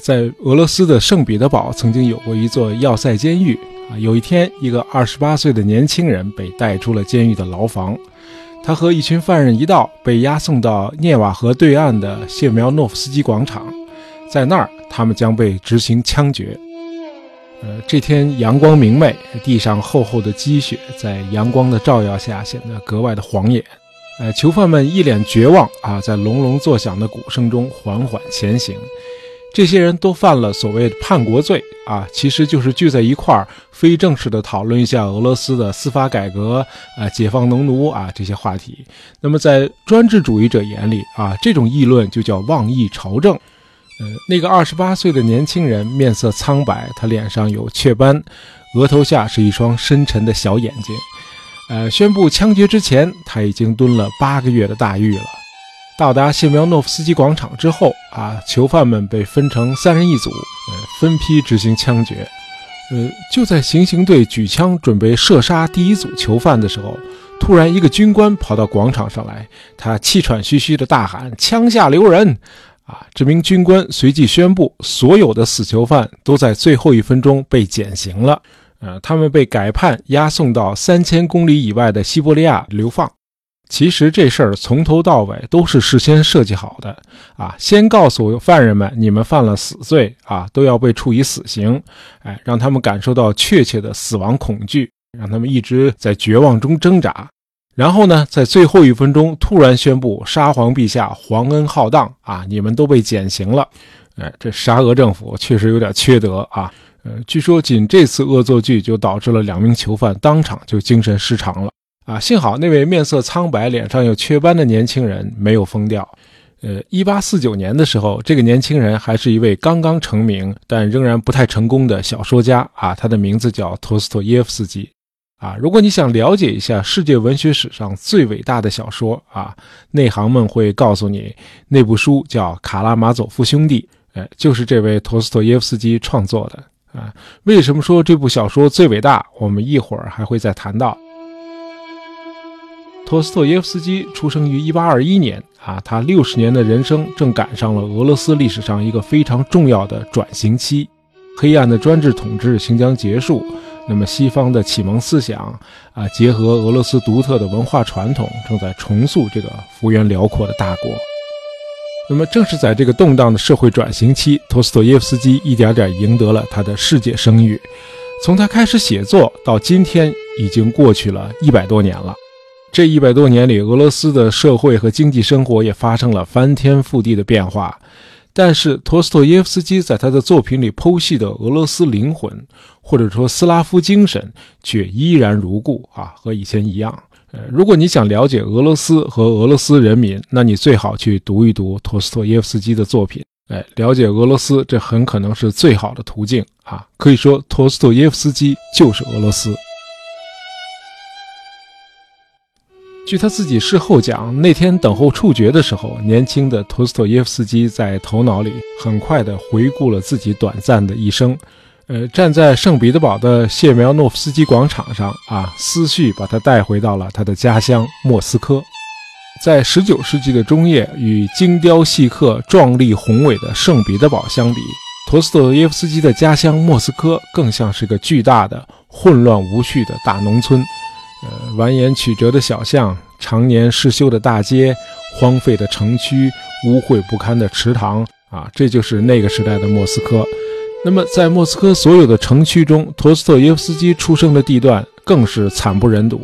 在俄罗斯的圣彼得堡曾经有过一座要塞监狱啊。有一天，一个二十八岁的年轻人被带出了监狱的牢房，他和一群犯人一道被押送到涅瓦河对岸的谢苗诺夫斯基广场，在那儿，他们将被执行枪决。呃，这天阳光明媚，地上厚厚的积雪在阳光的照耀下显得格外的晃眼。呃，囚犯们一脸绝望啊，在隆隆作响的鼓声中缓缓前行。这些人都犯了所谓的叛国罪啊，其实就是聚在一块儿，非正式的讨论一下俄罗斯的司法改革啊，解放农奴啊这些话题。那么在专制主义者眼里啊，这种议论就叫妄议朝政。呃，那个二十八岁的年轻人面色苍白，他脸上有雀斑，额头下是一双深沉的小眼睛。呃，宣布枪决之前，他已经蹲了八个月的大狱了。到达谢苗诺夫斯基广场之后，啊，囚犯们被分成三人一组，呃，分批执行枪决。呃，就在行刑队举枪准备射杀第一组囚犯的时候，突然一个军官跑到广场上来，他气喘吁吁地大喊：“枪下留人！”啊！这名军官随即宣布，所有的死囚犯都在最后一分钟被减刑了。呃，他们被改判押送到三千公里以外的西伯利亚流放。其实这事儿从头到尾都是事先设计好的啊！先告诉犯人们，你们犯了死罪啊，都要被处以死刑。哎，让他们感受到确切的死亡恐惧，让他们一直在绝望中挣扎。然后呢，在最后一分钟突然宣布沙皇陛下皇恩浩荡啊！你们都被减刑了。哎，这沙俄政府确实有点缺德啊！呃，据说仅这次恶作剧就导致了两名囚犯当场就精神失常了啊！幸好那位面色苍白、脸上有雀斑的年轻人没有疯掉。呃，一八四九年的时候，这个年轻人还是一位刚刚成名但仍然不太成功的小说家啊，他的名字叫托斯托耶夫斯基。啊，如果你想了解一下世界文学史上最伟大的小说啊，内行们会告诉你，那部书叫《卡拉马佐夫兄弟》，哎，就是这位陀思妥耶夫斯基创作的啊。为什么说这部小说最伟大？我们一会儿还会再谈到。陀思妥耶夫斯基出生于1821年啊，他六十年的人生正赶上了俄罗斯历史上一个非常重要的转型期，黑暗的专制统治行将结束。那么，西方的启蒙思想啊，结合俄罗斯独特的文化传统，正在重塑这个幅员辽阔的大国。那么，正是在这个动荡的社会转型期，托斯托耶夫斯基一点点赢得了他的世界声誉。从他开始写作到今天，已经过去了一百多年了。这一百多年里，俄罗斯的社会和经济生活也发生了翻天覆地的变化。但是，陀思妥耶夫斯基在他的作品里剖析的俄罗斯灵魂，或者说斯拉夫精神，却依然如故啊，和以前一样。呃，如果你想了解俄罗斯和俄罗斯人民，那你最好去读一读陀思妥耶夫斯基的作品。哎，了解俄罗斯，这很可能是最好的途径啊。可以说，陀思妥耶夫斯基就是俄罗斯。据他自己事后讲，那天等候处决的时候，年轻的托斯托耶夫斯基在头脑里很快地回顾了自己短暂的一生。呃，站在圣彼得堡的谢苗诺夫斯基广场上啊，思绪把他带回到了他的家乡莫斯科。在19世纪的中叶，与精雕细刻、壮丽宏伟的圣彼得堡相比，托斯托耶夫斯基的家乡莫斯科更像是个巨大的、混乱无序的大农村。呃，蜿蜒曲折的小巷，常年失修的大街，荒废的城区，污秽不堪的池塘啊，这就是那个时代的莫斯科。那么，在莫斯科所有的城区中，陀思妥耶夫斯基出生的地段更是惨不忍睹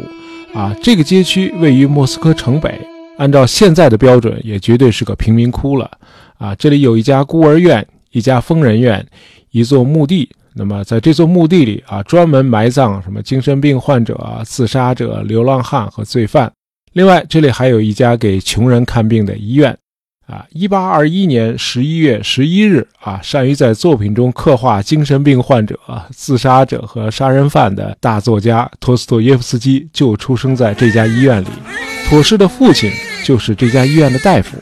啊。这个街区位于莫斯科城北，按照现在的标准，也绝对是个贫民窟了啊。这里有一家孤儿院，一家疯人院，一座墓地。那么，在这座墓地里啊，专门埋葬什么精神病患者啊、自杀者、流浪汉和罪犯。另外，这里还有一家给穷人看病的医院。啊，一八二一年十一月十一日啊，善于在作品中刻画精神病患者、自杀者和杀人犯的大作家托斯托耶夫斯基就出生在这家医院里。托斯的父亲就是这家医院的大夫，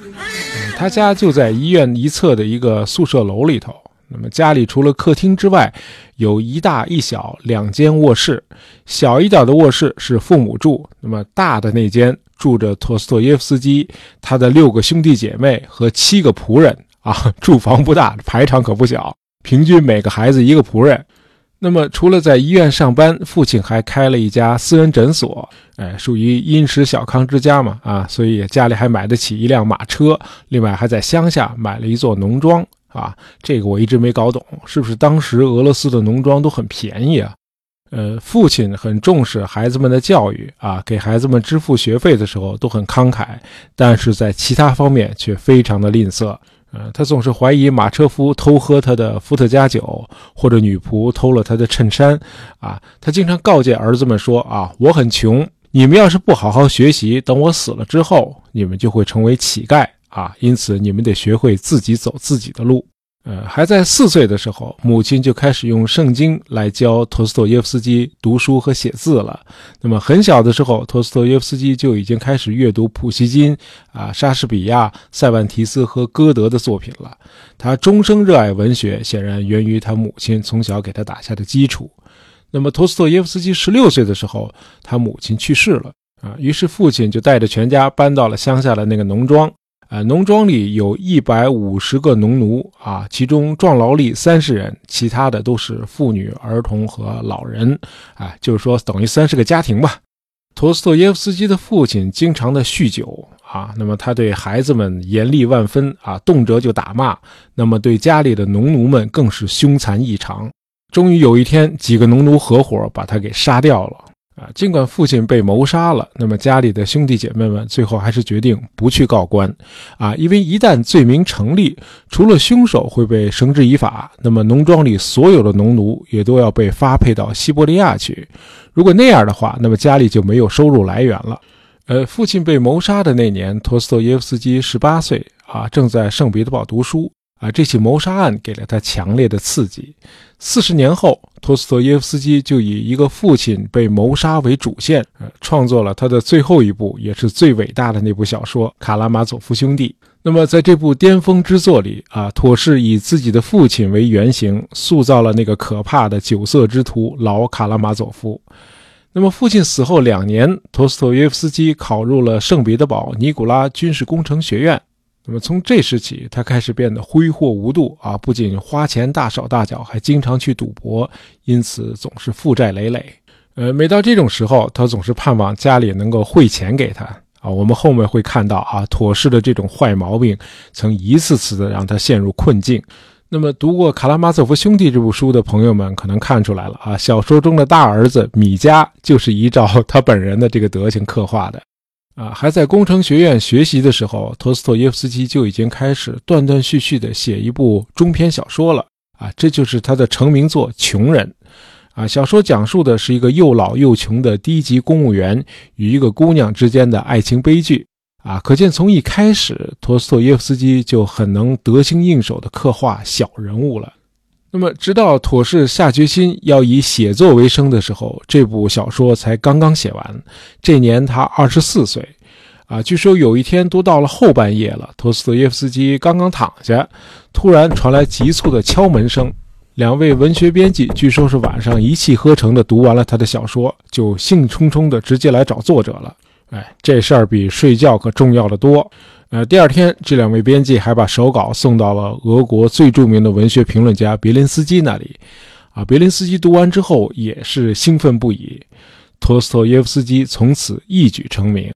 他家就在医院一侧的一个宿舍楼里头。那么家里除了客厅之外，有一大一小两间卧室。小一点的卧室是父母住，那么大的那间住着托斯托耶夫斯基，他的六个兄弟姐妹和七个仆人啊，住房不大，排场可不小，平均每个孩子一个仆人。那么，除了在医院上班，父亲还开了一家私人诊所，哎，属于殷实小康之家嘛，啊，所以家里还买得起一辆马车，另外还在乡下买了一座农庄，啊，这个我一直没搞懂，是不是当时俄罗斯的农庄都很便宜啊？呃，父亲很重视孩子们的教育，啊，给孩子们支付学费的时候都很慷慨，但是在其他方面却非常的吝啬。呃，他总是怀疑马车夫偷喝他的伏特加酒，或者女仆偷了他的衬衫。啊，他经常告诫儿子们说：“啊，我很穷，你们要是不好好学习，等我死了之后，你们就会成为乞丐。啊，因此你们得学会自己走自己的路。”呃，还在四岁的时候，母亲就开始用圣经来教托斯托耶夫斯基读书和写字了。那么很小的时候，托斯托耶夫斯基就已经开始阅读普希金、啊莎士比亚、塞万提斯和歌德的作品了。他终生热爱文学，显然源于他母亲从小给他打下的基础。那么托斯托耶夫斯基十六岁的时候，他母亲去世了啊，于是父亲就带着全家搬到了乡下的那个农庄。啊，农庄里有一百五十个农奴啊，其中壮劳力三十人，其他的都是妇女、儿童和老人。啊，就是说等于三十个家庭吧。陀思妥耶夫斯基的父亲经常的酗酒啊，那么他对孩子们严厉万分啊，动辄就打骂。那么对家里的农奴们更是凶残异常。终于有一天，几个农奴合伙把他给杀掉了。啊，尽管父亲被谋杀了，那么家里的兄弟姐妹们最后还是决定不去告官，啊，因为一旦罪名成立，除了凶手会被绳之以法，那么农庄里所有的农奴也都要被发配到西伯利亚去。如果那样的话，那么家里就没有收入来源了。呃，父亲被谋杀的那年，托斯托耶夫斯基十八岁，啊，正在圣彼得堡读书。啊，这起谋杀案给了他强烈的刺激。四十年后，托斯托耶夫斯基就以一个父亲被谋杀为主线，呃，创作了他的最后一部，也是最伟大的那部小说《卡拉马佐夫兄弟》。那么，在这部巅峰之作里，啊，妥是以自己的父亲为原型，塑造了那个可怕的酒色之徒老卡拉马佐夫。那么，父亲死后两年，托斯托耶夫斯基考入了圣彼得堡尼古拉军事工程学院。那么从这时起，他开始变得挥霍无度啊！不仅花钱大手大脚，还经常去赌博，因此总是负债累累。呃，每到这种时候，他总是盼望家里能够汇钱给他啊。我们后面会看到啊，妥氏的这种坏毛病曾一次次的让他陷入困境。那么，读过《卡拉马佐夫兄弟》这部书的朋友们可能看出来了啊，小说中的大儿子米迦就是依照他本人的这个德行刻画的。啊，还在工程学院学习的时候，托斯托耶夫斯基就已经开始断断续续地写一部中篇小说了。啊，这就是他的成名作《穷人》。啊，小说讲述的是一个又老又穷的低级公务员与一个姑娘之间的爱情悲剧。啊，可见从一开始，托斯托耶夫斯基就很能得心应手地刻画小人物了。那么，直到妥氏下决心要以写作为生的时候，这部小说才刚刚写完。这年他二十四岁，啊，据说有一天都到了后半夜了，托斯托耶夫斯基刚刚躺下，突然传来急促的敲门声。两位文学编辑据说是晚上一气呵成地读完了他的小说，就兴冲冲地直接来找作者了。哎，这事儿比睡觉可重要的多。呃，第二天，这两位编辑还把手稿送到了俄国最著名的文学评论家别林斯基那里。啊，别林斯基读完之后也是兴奋不已。托斯托耶夫斯基从此一举成名。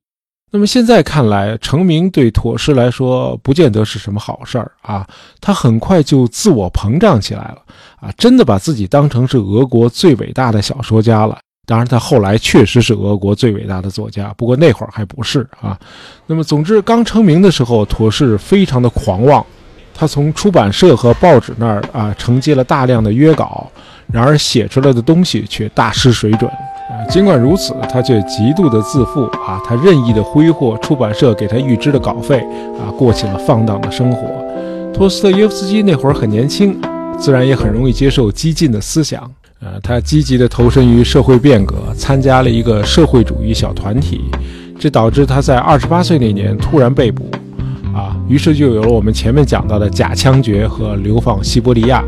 那么现在看来，成名对妥氏来说不见得是什么好事儿啊。他很快就自我膨胀起来了啊，真的把自己当成是俄国最伟大的小说家了。当然，他后来确实是俄国最伟大的作家，不过那会儿还不是啊。那么，总之，刚成名的时候，妥氏非常的狂妄。他从出版社和报纸那儿啊承接了大量的约稿，然而写出来的东西却大失水准。尽管如此，他却极度的自负啊，他任意的挥霍出版社给他预支的稿费啊，过起了放荡的生活。托斯特耶夫斯基那会儿很年轻，自然也很容易接受激进的思想。呃，他积极地投身于社会变革，参加了一个社会主义小团体，这导致他在二十八岁那年突然被捕，啊，于是就有了我们前面讲到的假枪决和流放西伯利亚。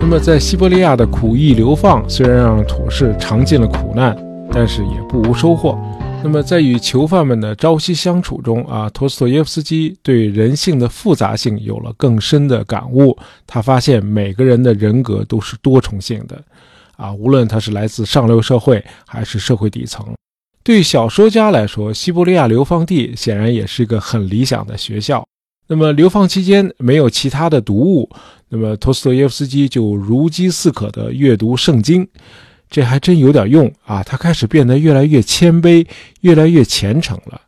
那么在西伯利亚的苦役流放，虽然让妥氏尝尽了苦难，但是也不无收获。那么，在与囚犯们的朝夕相处中啊，托斯托耶夫斯基对人性的复杂性有了更深的感悟。他发现每个人的人格都是多重性的，啊，无论他是来自上流社会还是社会底层。对小说家来说，西伯利亚流放地显然也是一个很理想的学校。那么，流放期间没有其他的读物，那么托斯托耶夫斯基就如饥似渴地阅读圣经。这还真有点用啊！他开始变得越来越谦卑，越来越虔诚了。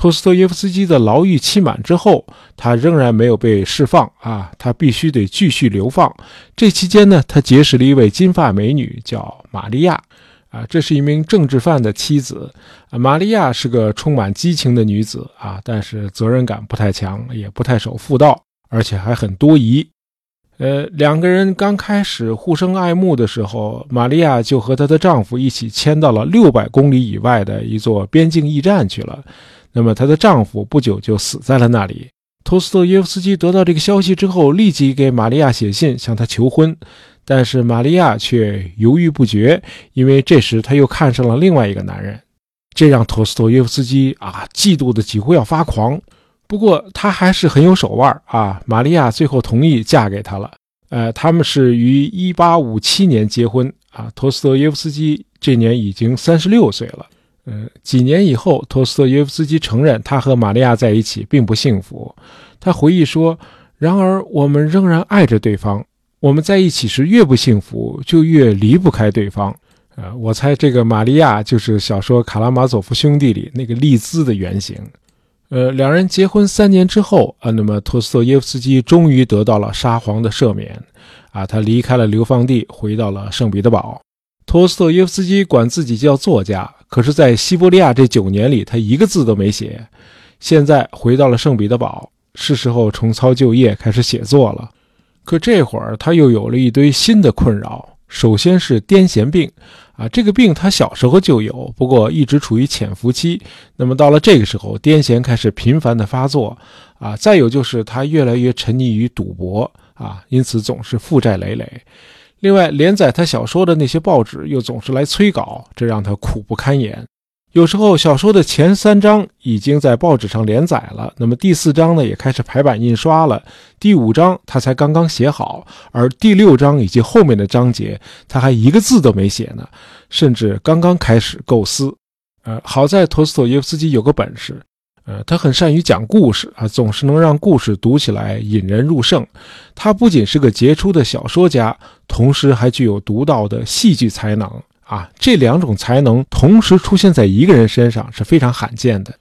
托斯托耶夫斯基的牢狱期满之后，他仍然没有被释放啊，他必须得继续流放。这期间呢，他结识了一位金发美女，叫玛利亚啊，这是一名政治犯的妻子啊。玛利亚是个充满激情的女子啊，但是责任感不太强，也不太守妇道，而且还很多疑。呃，两个人刚开始互生爱慕的时候，玛利亚就和她的丈夫一起迁到了六百公里以外的一座边境驿站去了。那么，她的丈夫不久就死在了那里。托斯托耶夫斯基得到这个消息之后，立即给玛利亚写信向她求婚，但是玛利亚却犹豫不决，因为这时她又看上了另外一个男人，这让托斯托耶夫斯基啊嫉妒的几乎要发狂。不过他还是很有手腕啊！玛利亚最后同意嫁给他了。呃，他们是于1857年结婚啊。托斯托耶夫斯基这年已经三十六岁了。呃，几年以后，托斯托耶夫斯基承认他和玛利亚在一起并不幸福。他回忆说：“然而，我们仍然爱着对方。我们在一起时越不幸福，就越离不开对方。”呃，我猜这个玛利亚就是小说《卡拉马佐夫兄弟》里那个丽兹的原型。呃，两人结婚三年之后啊，那么托斯托耶夫斯基终于得到了沙皇的赦免，啊，他离开了流放地，回到了圣彼得堡。托斯托耶夫斯基管自己叫作家，可是，在西伯利亚这九年里，他一个字都没写。现在回到了圣彼得堡，是时候重操旧业，开始写作了。可这会儿，他又有了一堆新的困扰。首先是癫痫病，啊，这个病他小时候就有，不过一直处于潜伏期。那么到了这个时候，癫痫开始频繁的发作，啊，再有就是他越来越沉溺于赌博，啊，因此总是负债累累。另外，连载他小说的那些报纸又总是来催稿，这让他苦不堪言。有时候小说的前三章已经在报纸上连载了，那么第四章呢也开始排版印刷了，第五章他才刚刚写好，而第六章以及后面的章节他还一个字都没写呢，甚至刚刚开始构思。呃，好在陀思妥耶夫斯基有个本事，呃，他很善于讲故事啊，总是能让故事读起来引人入胜。他不仅是个杰出的小说家，同时还具有独到的戏剧才能。啊，这两种才能同时出现在一个人身上是非常罕见的。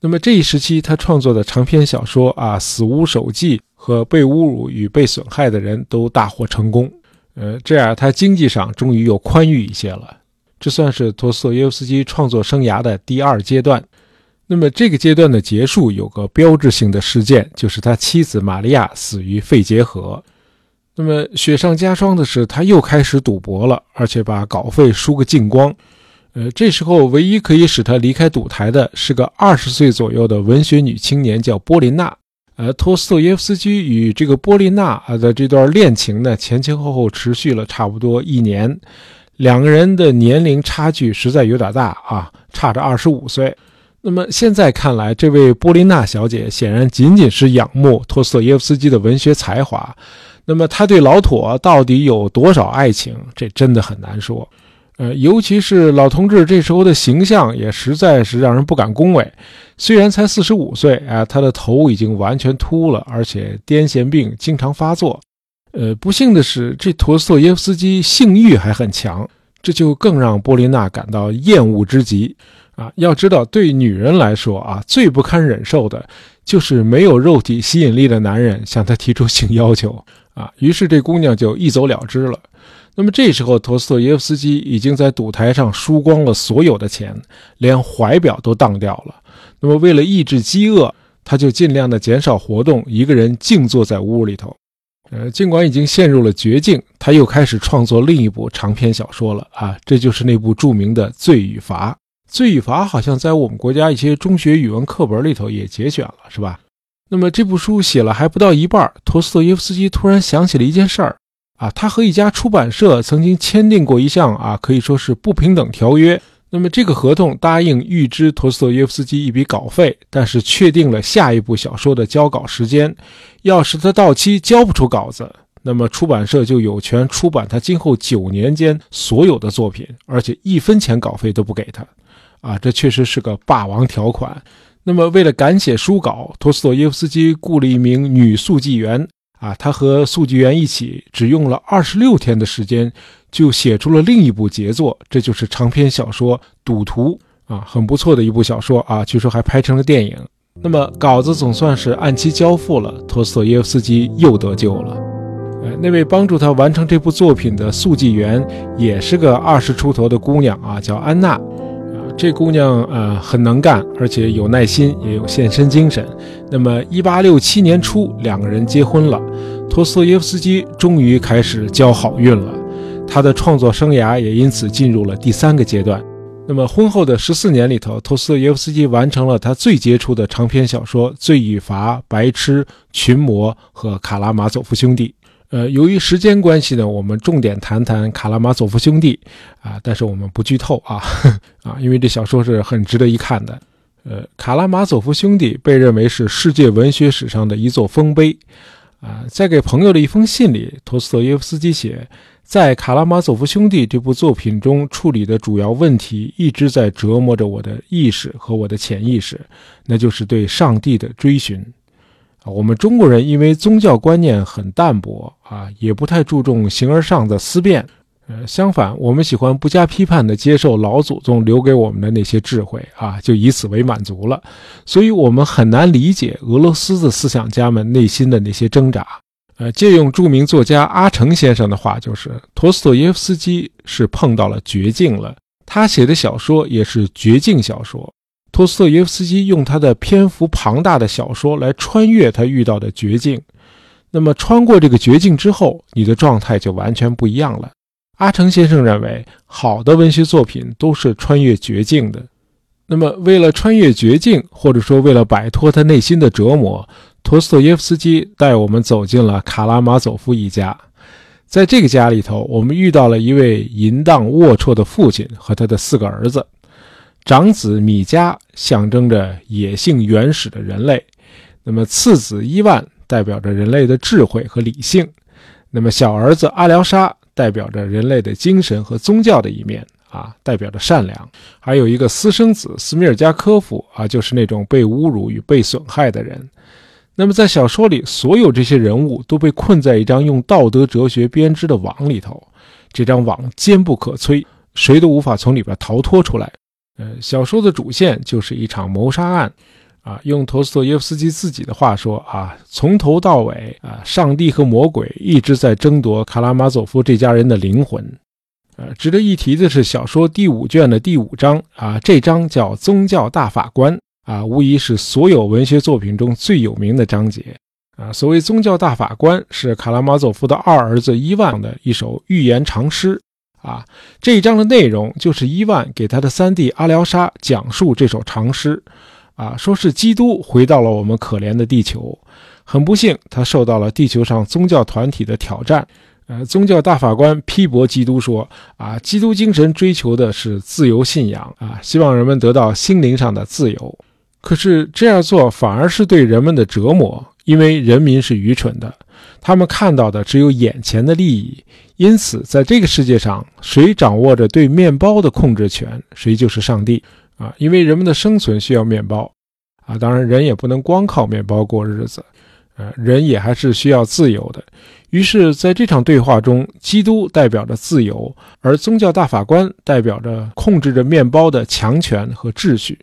那么这一时期他创作的长篇小说啊，《死无手记》和《被侮辱与被损害的人》都大获成功。呃，这样他经济上终于又宽裕一些了。这算是托斯托耶夫斯基创作生涯的第二阶段。那么这个阶段的结束有个标志性的事件，就是他妻子玛利亚死于肺结核。那么雪上加霜的是，他又开始赌博了，而且把稿费输个精光。呃，这时候唯一可以使他离开赌台的是个二十岁左右的文学女青年，叫波琳娜。呃，托斯托耶夫斯基与这个波琳娜啊的这段恋情呢，前前后后持续了差不多一年，两个人的年龄差距实在有点大啊，差着二十五岁。那么现在看来，这位波琳娜小姐显然仅仅是仰慕托斯托耶夫斯基的文学才华。那么他对老妥到底有多少爱情？这真的很难说。呃，尤其是老同志这时候的形象也实在是让人不敢恭维。虽然才四十五岁啊，他的头已经完全秃了，而且癫痫病经常发作。呃，不幸的是，这陀思妥耶夫斯基性欲还很强，这就更让波琳娜感到厌恶之极。啊，要知道，对女人来说啊，最不堪忍受的就是没有肉体吸引力的男人向她提出性要求。啊，于是这姑娘就一走了之了。那么这时候，陀思妥耶夫斯基已经在赌台上输光了所有的钱，连怀表都当掉了。那么为了抑制饥饿，他就尽量的减少活动，一个人静坐在屋里头。呃，尽管已经陷入了绝境，他又开始创作另一部长篇小说了。啊，这就是那部著名的《罪与罚》。《罪与罚》好像在我们国家一些中学语文课本里头也节选了，是吧？那么这部书写了还不到一半，托斯托耶夫斯基突然想起了一件事儿，啊，他和一家出版社曾经签订过一项啊，可以说是不平等条约。那么这个合同答应预支陀思妥耶夫斯基一笔稿费，但是确定了下一部小说的交稿时间。要是他到期交不出稿子，那么出版社就有权出版他今后九年间所有的作品，而且一分钱稿费都不给他。啊，这确实是个霸王条款。那么为了赶写书稿，陀思妥耶夫斯基雇了一名女速记员。啊，他和速记员一起，只用了二十六天的时间，就写出了另一部杰作，这就是长篇小说《赌徒》啊，很不错的一部小说啊，据说还拍成了电影。那么稿子总算是按期交付了，陀思妥耶夫斯基又得救了。呃，那位帮助他完成这部作品的速记员也是个二十出头的姑娘啊，叫安娜。这姑娘呃很能干，而且有耐心，也有献身精神。那么，一八六七年初，两个人结婚了。托斯托耶夫斯基终于开始交好运了，他的创作生涯也因此进入了第三个阶段。那么，婚后的十四年里头，托斯托耶夫斯基完成了他最杰出的长篇小说《罪与罚》《白痴》《群魔》和《卡拉马佐夫兄弟》。呃，由于时间关系呢，我们重点谈谈卡拉马佐夫兄弟啊，但是我们不剧透啊 啊，因为这小说是很值得一看的。呃，卡拉马佐夫兄弟被认为是世界文学史上的一座丰碑啊。在给朋友的一封信里，托斯托耶夫斯基写，在卡拉马佐夫兄弟这部作品中处理的主要问题，一直在折磨着我的意识和我的潜意识，那就是对上帝的追寻。啊，我们中国人因为宗教观念很淡薄啊，也不太注重形而上的思辨。呃，相反，我们喜欢不加批判地接受老祖宗留给我们的那些智慧啊，就以此为满足了。所以，我们很难理解俄罗斯的思想家们内心的那些挣扎。呃，借用著名作家阿城先生的话，就是陀思妥耶夫斯基是碰到了绝境了，他写的小说也是绝境小说。托斯托耶夫斯基用他的篇幅庞大的小说来穿越他遇到的绝境，那么穿过这个绝境之后，你的状态就完全不一样了。阿成先生认为，好的文学作品都是穿越绝境的。那么，为了穿越绝境，或者说为了摆脱他内心的折磨，托斯托耶夫斯基带我们走进了卡拉马佐夫一家。在这个家里头，我们遇到了一位淫荡龌龊的父亲和他的四个儿子。长子米迦象征着野性原始的人类，那么次子伊万代表着人类的智慧和理性，那么小儿子阿廖沙代表着人类的精神和宗教的一面啊，代表着善良。还有一个私生子斯米尔加科夫啊，就是那种被侮辱与被损害的人。那么在小说里，所有这些人物都被困在一张用道德哲学编织的网里头，这张网坚不可摧，谁都无法从里边逃脱出来。呃，小说的主线就是一场谋杀案，啊，用陀思妥耶夫斯基自己的话说啊，从头到尾啊，上帝和魔鬼一直在争夺卡拉马佐夫这家人的灵魂。呃，值得一提的是，小说第五卷的第五章啊，这章叫宗教大法官啊，无疑是所有文学作品中最有名的章节啊。所谓宗教大法官，是卡拉马佐夫的二儿子伊万的一首寓言长诗。啊，这一章的内容就是伊万给他的三弟阿廖沙讲述这首长诗，啊，说是基督回到了我们可怜的地球，很不幸，他受到了地球上宗教团体的挑战。呃，宗教大法官批驳基督说，啊，基督精神追求的是自由信仰，啊，希望人们得到心灵上的自由。可是这样做反而是对人们的折磨，因为人民是愚蠢的。他们看到的只有眼前的利益，因此在这个世界上，谁掌握着对面包的控制权，谁就是上帝啊！因为人们的生存需要面包啊，当然人也不能光靠面包过日子，呃，人也还是需要自由的。于是，在这场对话中，基督代表着自由，而宗教大法官代表着控制着面包的强权和秩序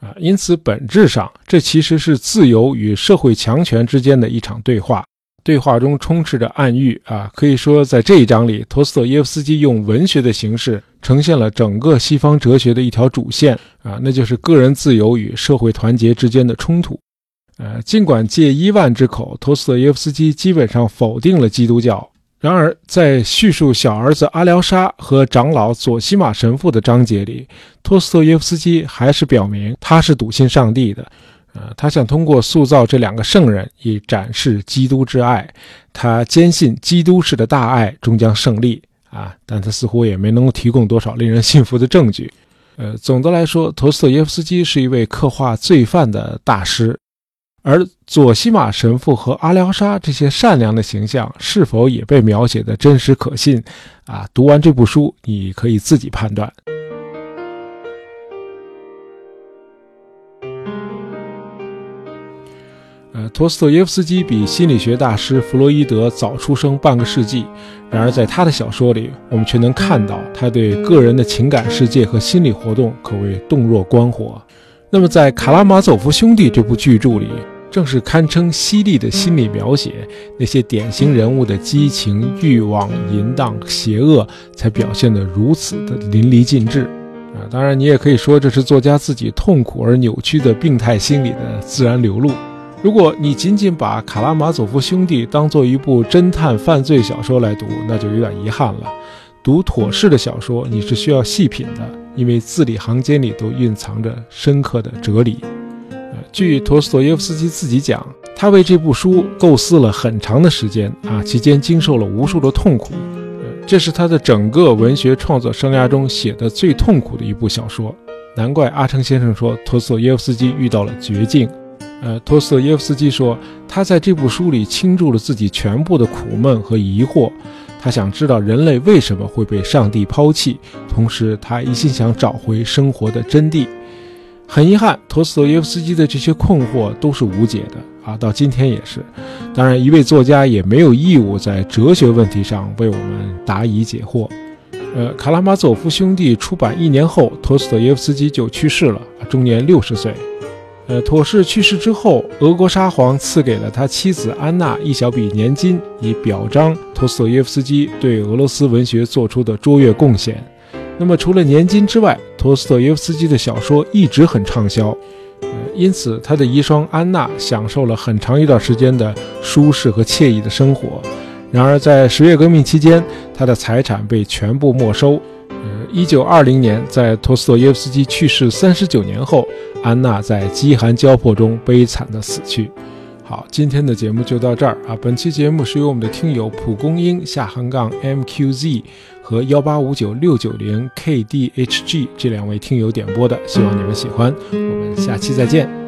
啊。因此，本质上，这其实是自由与社会强权之间的一场对话。对话中充斥着暗喻啊，可以说在这一章里，托斯托耶夫斯基用文学的形式呈现了整个西方哲学的一条主线啊，那就是个人自由与社会团结之间的冲突。呃，尽管借伊万之口，托斯托耶夫斯基基本上否定了基督教，然而在叙述小儿子阿廖沙和长老佐西马神父的章节里，托斯托耶夫斯基还是表明他是笃信上帝的。呃，他想通过塑造这两个圣人，以展示基督之爱。他坚信基督式的大爱终将胜利啊！但他似乎也没能提供多少令人信服的证据。呃，总的来说，陀思妥耶夫斯基是一位刻画罪犯的大师，而佐西玛神父和阿廖沙这些善良的形象是否也被描写的真实可信？啊，读完这部书，你可以自己判断。呃，托斯托耶夫斯基比心理学大师弗洛伊德早出生半个世纪，然而在他的小说里，我们却能看到他对个人的情感世界和心理活动可谓洞若观火。那么，在《卡拉马佐夫兄弟》这部巨著里，正是堪称犀利的心理描写，那些典型人物的激情、欲望、淫荡、邪恶，才表现得如此的淋漓尽致。啊，当然，你也可以说这是作家自己痛苦而扭曲的病态心理的自然流露。如果你仅仅把《卡拉马佐夫兄弟》当做一部侦探犯罪小说来读，那就有点遗憾了。读妥适的小说，你是需要细品的，因为字里行间里都蕴藏着深刻的哲理。据陀思妥耶夫斯基自己讲，他为这部书构思了很长的时间啊，期间经受了无数的痛苦。这是他的整个文学创作生涯中写的最痛苦的一部小说。难怪阿成先生说，陀思妥耶夫斯基遇到了绝境。呃，陀思妥耶夫斯基说，他在这部书里倾注了自己全部的苦闷和疑惑。他想知道人类为什么会被上帝抛弃，同时他一心想找回生活的真谛。很遗憾，托斯托耶夫斯基的这些困惑都是无解的啊，到今天也是。当然，一位作家也没有义务在哲学问题上为我们答疑解惑。呃，卡拉马佐夫兄弟出版一年后，托斯托耶夫斯基就去世了，终年六十岁。呃，妥氏去世之后，俄国沙皇赐给了他妻子安娜一小笔年金，以表彰托斯妥耶夫斯基对俄罗斯文学做出的卓越贡献。那么，除了年金之外，托斯妥耶夫斯基的小说一直很畅销，因此他的遗孀安娜享受了很长一段时间的舒适和惬意的生活。然而，在十月革命期间，他的财产被全部没收。呃，一九二零年，在托斯托耶夫斯基去世三十九年后，安娜在饥寒交迫中悲惨的死去。好，今天的节目就到这儿啊。本期节目是由我们的听友蒲公英下横杠 mqz 和幺八五九六九零 kdhg 这两位听友点播的，希望你们喜欢。我们下期再见。